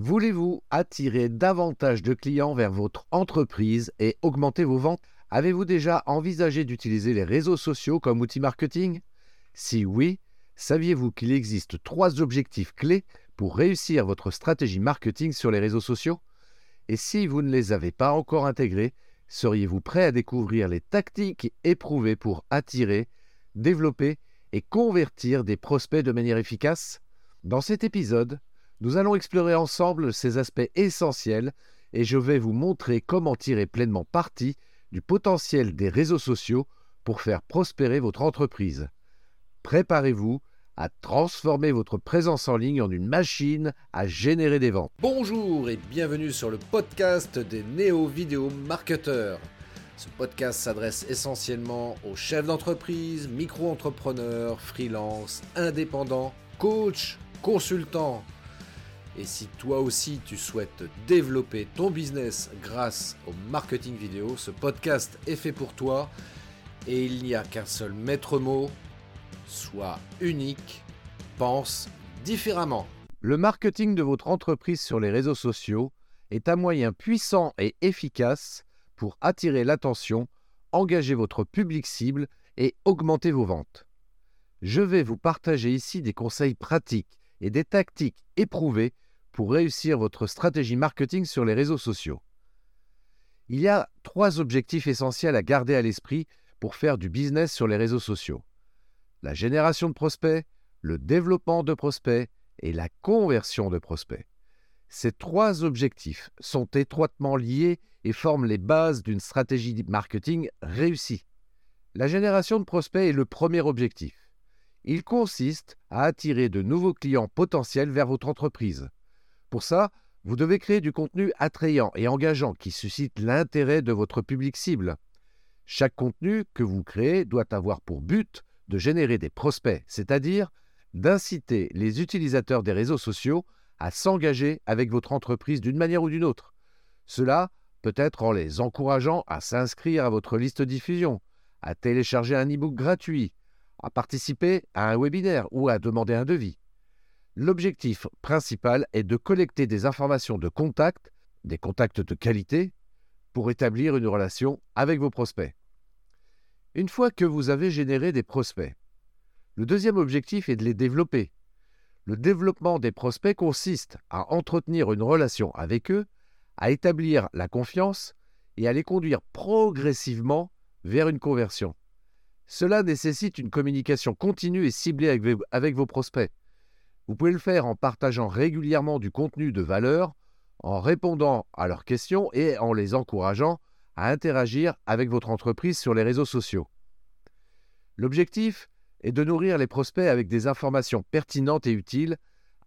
Voulez-vous attirer davantage de clients vers votre entreprise et augmenter vos ventes? Avez-vous déjà envisagé d'utiliser les réseaux sociaux comme outil marketing? Si oui, saviez-vous qu'il existe trois objectifs clés pour réussir votre stratégie marketing sur les réseaux sociaux? Et si vous ne les avez pas encore intégrés, seriez-vous prêt à découvrir les tactiques éprouvées pour attirer, développer et convertir des prospects de manière efficace? Dans cet épisode, nous allons explorer ensemble ces aspects essentiels et je vais vous montrer comment tirer pleinement parti du potentiel des réseaux sociaux pour faire prospérer votre entreprise. Préparez-vous à transformer votre présence en ligne en une machine à générer des ventes. Bonjour et bienvenue sur le podcast des néo-vidéo marketeurs. Ce podcast s'adresse essentiellement aux chefs d'entreprise, micro-entrepreneurs, freelance, indépendants, coachs, consultants et si toi aussi tu souhaites développer ton business grâce au marketing vidéo, ce podcast est fait pour toi. Et il n'y a qu'un seul maître mot, sois unique, pense différemment. Le marketing de votre entreprise sur les réseaux sociaux est un moyen puissant et efficace pour attirer l'attention, engager votre public cible et augmenter vos ventes. Je vais vous partager ici des conseils pratiques et des tactiques éprouvées pour réussir votre stratégie marketing sur les réseaux sociaux. Il y a trois objectifs essentiels à garder à l'esprit pour faire du business sur les réseaux sociaux. La génération de prospects, le développement de prospects et la conversion de prospects. Ces trois objectifs sont étroitement liés et forment les bases d'une stratégie marketing réussie. La génération de prospects est le premier objectif. Il consiste à attirer de nouveaux clients potentiels vers votre entreprise. Pour ça, vous devez créer du contenu attrayant et engageant qui suscite l'intérêt de votre public cible. Chaque contenu que vous créez doit avoir pour but de générer des prospects, c'est-à-dire d'inciter les utilisateurs des réseaux sociaux à s'engager avec votre entreprise d'une manière ou d'une autre. Cela peut être en les encourageant à s'inscrire à votre liste diffusion, à télécharger un e-book gratuit, à participer à un webinaire ou à demander un devis. L'objectif principal est de collecter des informations de contact, des contacts de qualité, pour établir une relation avec vos prospects. Une fois que vous avez généré des prospects, le deuxième objectif est de les développer. Le développement des prospects consiste à entretenir une relation avec eux, à établir la confiance et à les conduire progressivement vers une conversion. Cela nécessite une communication continue et ciblée avec, vos prospects. Vous pouvez le faire en partageant régulièrement du contenu de valeur, en répondant à leurs questions et en les encourageant à interagir avec votre entreprise sur les réseaux sociaux. L'objectif est de nourrir les prospects avec des informations pertinentes et utiles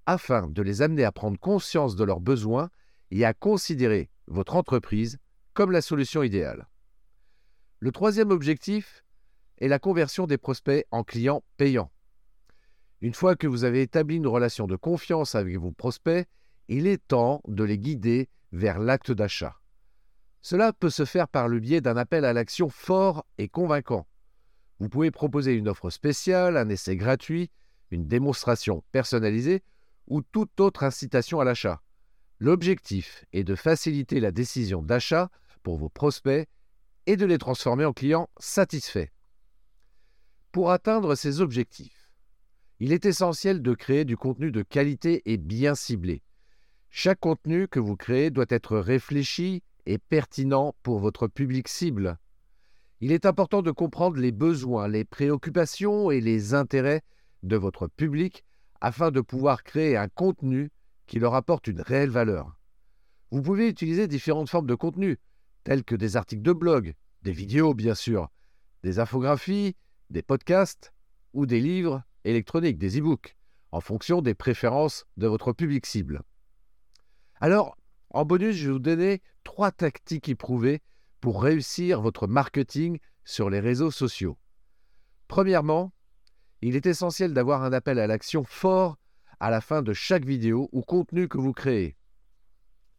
afin de les amener à prendre conscience de leurs besoins et à considérer votre entreprise comme la solution idéale. Le troisième objectif est la conversion des prospects en clients payants. Une fois que vous avez établi une relation de confiance avec vos prospects, il est temps de les guider vers l'acte d'achat. Cela peut se faire par le biais d'un appel à l'action fort et convaincant. Vous pouvez proposer une offre spéciale, un essai gratuit, une démonstration personnalisée ou toute autre incitation à l'achat. L'objectif est de faciliter la décision d'achat pour vos prospects et de les transformer en clients satisfaits. Pour atteindre ces objectifs, il est essentiel de créer du contenu de qualité et bien ciblé. Chaque contenu que vous créez doit être réfléchi et pertinent pour votre public cible. Il est important de comprendre les besoins, les préoccupations et les intérêts de votre public afin de pouvoir créer un contenu qui leur apporte une réelle valeur. Vous pouvez utiliser différentes formes de contenu, tels que des articles de blog, des vidéos bien sûr, des infographies, des podcasts ou des livres électronique, des e-books, en fonction des préférences de votre public cible. Alors, en bonus, je vais vous donner trois tactiques éprouvées pour réussir votre marketing sur les réseaux sociaux. Premièrement, il est essentiel d'avoir un appel à l'action fort à la fin de chaque vidéo ou contenu que vous créez.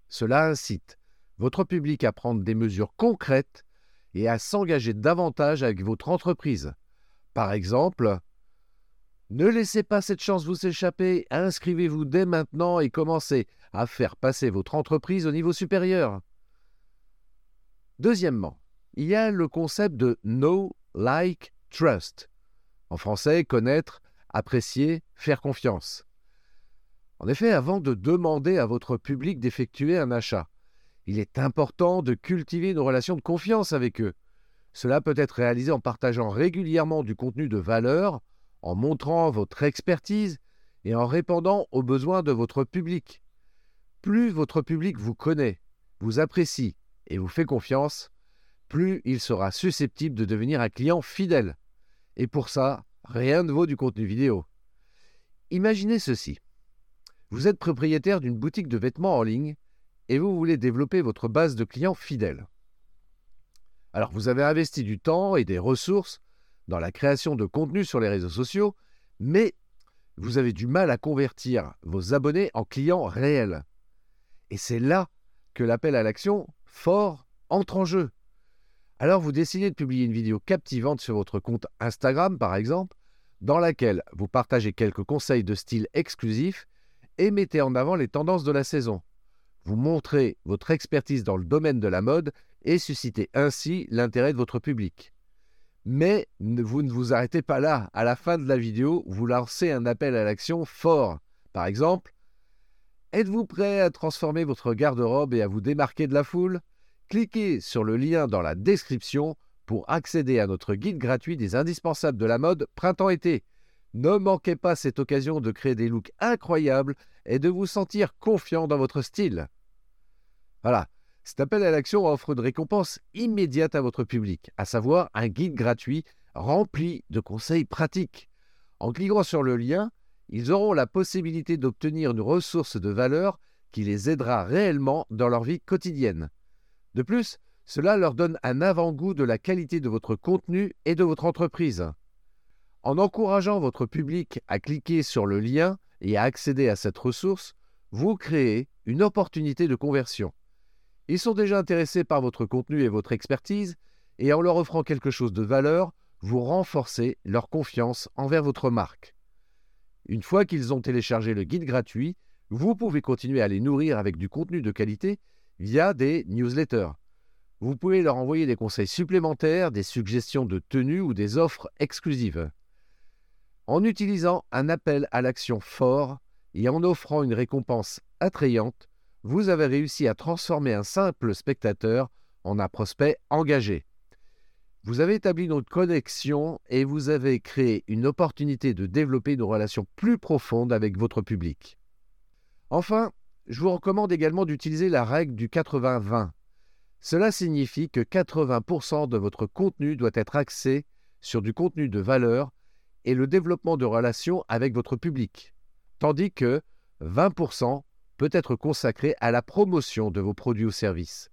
Cela incite votre public à prendre des mesures concrètes et à s'engager davantage avec votre entreprise. Par exemple, Ne laissez pas cette chance vous échapper, inscrivez-vous dès maintenant et commencez à faire passer votre entreprise au niveau supérieur. Deuxièmement, il y a le concept de Know, Like, Trust. En français, connaître, apprécier, faire confiance. En effet, avant de demander à votre public d'effectuer un achat, il est important de cultiver une relation de confiance avec eux. Cela peut être réalisé en partageant régulièrement du contenu de valeur, en montrant votre expertise et en répondant aux besoins de votre public. Plus votre public vous connaît, vous apprécie et vous fait confiance, plus il sera susceptible de devenir un client fidèle. Et pour ça, rien ne vaut du contenu vidéo. Imaginez ceci. Vous êtes propriétaire d'une boutique de vêtements en ligne et vous voulez développer votre base de clients fidèles. Alors vous avez investi du temps et des ressources dans la création de contenu sur les réseaux sociaux, mais vous avez du mal à convertir vos abonnés en clients réels. Et c'est là que l'appel à l'action fort entre en jeu. Alors vous décidez de publier une vidéo captivante sur votre compte Instagram par exemple, dans laquelle vous partagez quelques conseils de style exclusif et mettez en avant les tendances de la saison. Vous montrez votre expertise dans le domaine de la mode et suscitez ainsi l'intérêt de votre public. Mais vous ne vous arrêtez pas là. À la fin de la vidéo, vous lancez un appel à l'action fort. Par exemple, êtes-vous prêt à transformer votre garde-robe et à vous démarquer de la foule? Cliquez sur le lien dans la description pour accéder à notre guide gratuit des indispensables de la mode printemps-été. Ne manquez pas cette occasion de créer des looks incroyables et de vous sentir confiant dans votre style. Voilà, cet appel à l'action offre une récompense immédiate à votre public, à savoir un guide gratuit rempli de conseils pratiques. En cliquant sur le lien, ils auront la possibilité d'obtenir une ressource de valeur qui les aidera réellement dans leur vie quotidienne. De plus, cela leur donne un avant-goût de la qualité de votre contenu et de votre entreprise. En encourageant votre public à cliquer sur le lien et à accéder à cette ressource, vous créez une opportunité de conversion. Ils sont déjà intéressés par votre contenu et votre expertise, et en leur offrant quelque chose de valeur, vous renforcez leur confiance envers votre marque. Une fois qu'ils ont téléchargé le guide gratuit, vous pouvez continuer à les nourrir avec du contenu de qualité via des newsletters. Vous pouvez leur envoyer des conseils supplémentaires, des suggestions de tenues ou des offres exclusives. En utilisant un appel à l'action fort et en offrant une récompense attrayante, vous avez réussi à transformer un simple spectateur en un prospect engagé. Vous avez établi une connexion et vous avez créé une opportunité de développer une relation plus profonde avec votre public. Enfin, je vous recommande également d'utiliser la règle du 80-20. Cela signifie que 80% de votre contenu doit être axé sur du contenu de valeur et le développement de relations avec votre public, tandis que 20% peut être consacré à la promotion de vos produits ou services.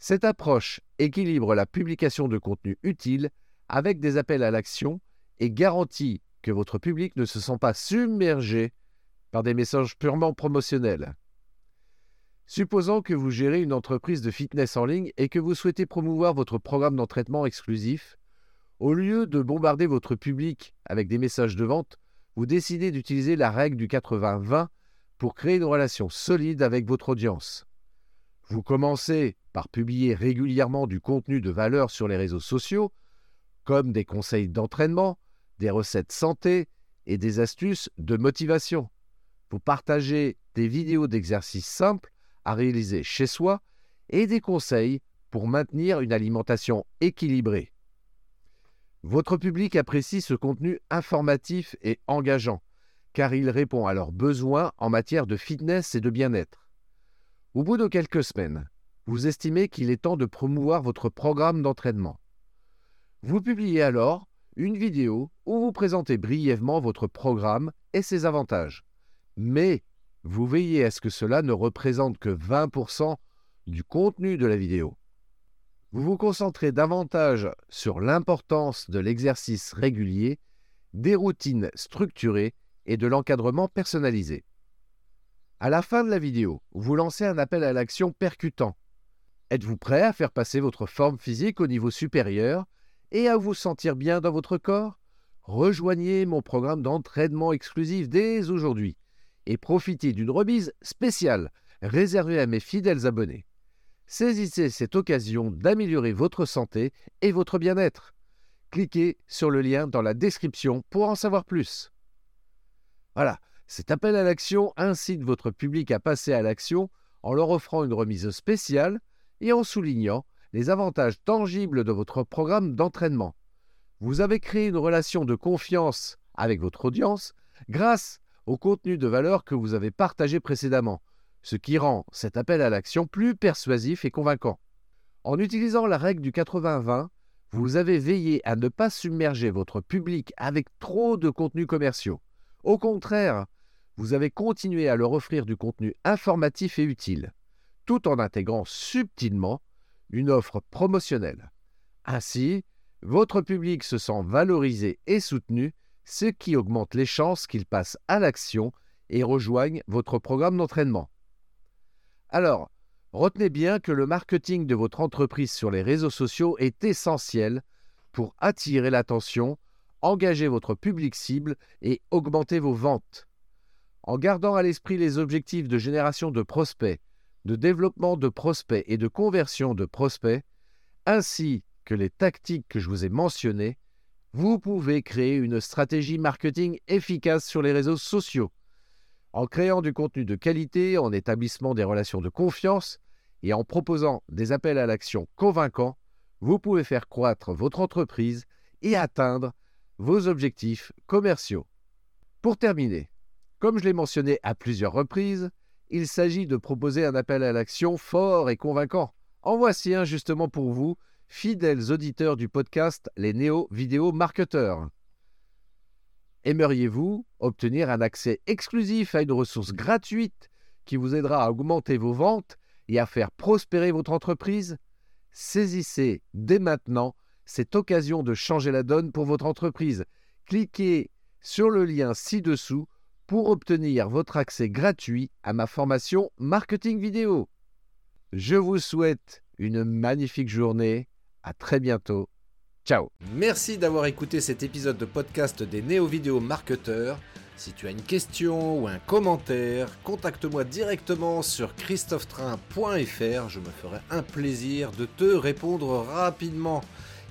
Cette approche équilibre la publication de contenu utile avec des appels à l'action et garantit que votre public ne se sent pas submergé par des messages purement promotionnels. Supposons que vous gérez une entreprise de fitness en ligne et que vous souhaitez promouvoir votre programme d'entraînement exclusif, au lieu de bombarder votre public avec des messages de vente, vous décidez d'utiliser la règle du 80-20 pour créer une relation solide avec votre audience. Vous commencez par publier régulièrement du contenu de valeur sur les réseaux sociaux, comme des conseils d'entraînement, des recettes santé et des astuces de motivation. Vous partagez des vidéos d'exercices simples à réaliser chez soi et des conseils pour maintenir une alimentation équilibrée. Votre public apprécie ce contenu informatif et engageant, car il répond à leurs besoins en matière de fitness et de bien-être. Au bout de quelques semaines, vous estimez qu'il est temps de promouvoir votre programme d'entraînement. Vous publiez alors une vidéo où vous présentez brièvement votre programme et ses avantages. Mais vous veillez à ce que cela ne représente que 20% du contenu de la vidéo. Vous vous concentrez davantage sur l'importance de l'exercice régulier, des routines structurées et de l'encadrement personnalisé. À la fin de la vidéo, vous lancez un appel à l'action percutant. Êtes-vous prêt à faire passer votre forme physique au niveau supérieur et à vous sentir bien dans votre corps? Rejoignez mon programme d'entraînement exclusif dès aujourd'hui et profitez d'une remise spéciale réservée à mes fidèles abonnés. Saisissez cette occasion d'améliorer votre santé et votre bien-être. Cliquez sur le lien dans la description pour en savoir plus. Voilà, cet appel à l'action incite votre public à passer à l'action en leur offrant une remise spéciale et en soulignant les avantages tangibles de votre programme d'entraînement. Vous avez créé une relation de confiance avec votre audience grâce au contenu de valeur que vous avez partagé précédemment, ce qui rend cet appel à l'action plus persuasif et convaincant. En utilisant la règle du 80-20, vous avez veillé à ne pas submerger votre public avec trop de contenus commerciaux. Au contraire, vous avez continué à leur offrir du contenu informatif et utile, tout en intégrant subtilement une offre promotionnelle. Ainsi, votre public se sent valorisé et soutenu, ce qui augmente les chances qu'il passe à l'action et rejoigne votre programme d'entraînement. Alors, retenez bien que le marketing de votre entreprise sur les réseaux sociaux est essentiel pour attirer l'attention, engager votre public cible et augmenter vos ventes. En gardant à l'esprit les objectifs de génération de prospects, de développement de prospects et de conversion de prospects, ainsi que les tactiques que je vous ai mentionnées, vous pouvez créer une stratégie marketing efficace sur les réseaux sociaux. En créant du contenu de qualité, en établissant des relations de confiance et en proposant des appels à l'action convaincants, vous pouvez faire croître votre entreprise et atteindre vos objectifs commerciaux. Pour terminer, comme je l'ai mentionné à plusieurs reprises, il s'agit de proposer un appel à l'action fort et convaincant. En voici un justement pour vous, fidèles auditeurs du podcast Les Néo Vidéo Marketeurs. Aimeriez-vous obtenir un accès exclusif à une ressource gratuite qui vous aidera à augmenter vos ventes et à faire prospérer votre entreprise? Saisissez dès maintenant cette occasion de changer la donne pour votre entreprise. Cliquez sur le lien ci-dessous pour obtenir votre accès gratuit à ma formation marketing vidéo. Je vous souhaite une magnifique journée. À très bientôt. Ciao Merci d'avoir écouté cet épisode de podcast des néo-vidéo marketeurs. Si tu as une question ou un commentaire, contacte-moi directement sur christophetrain.fr. Je me ferai un plaisir de te répondre rapidement.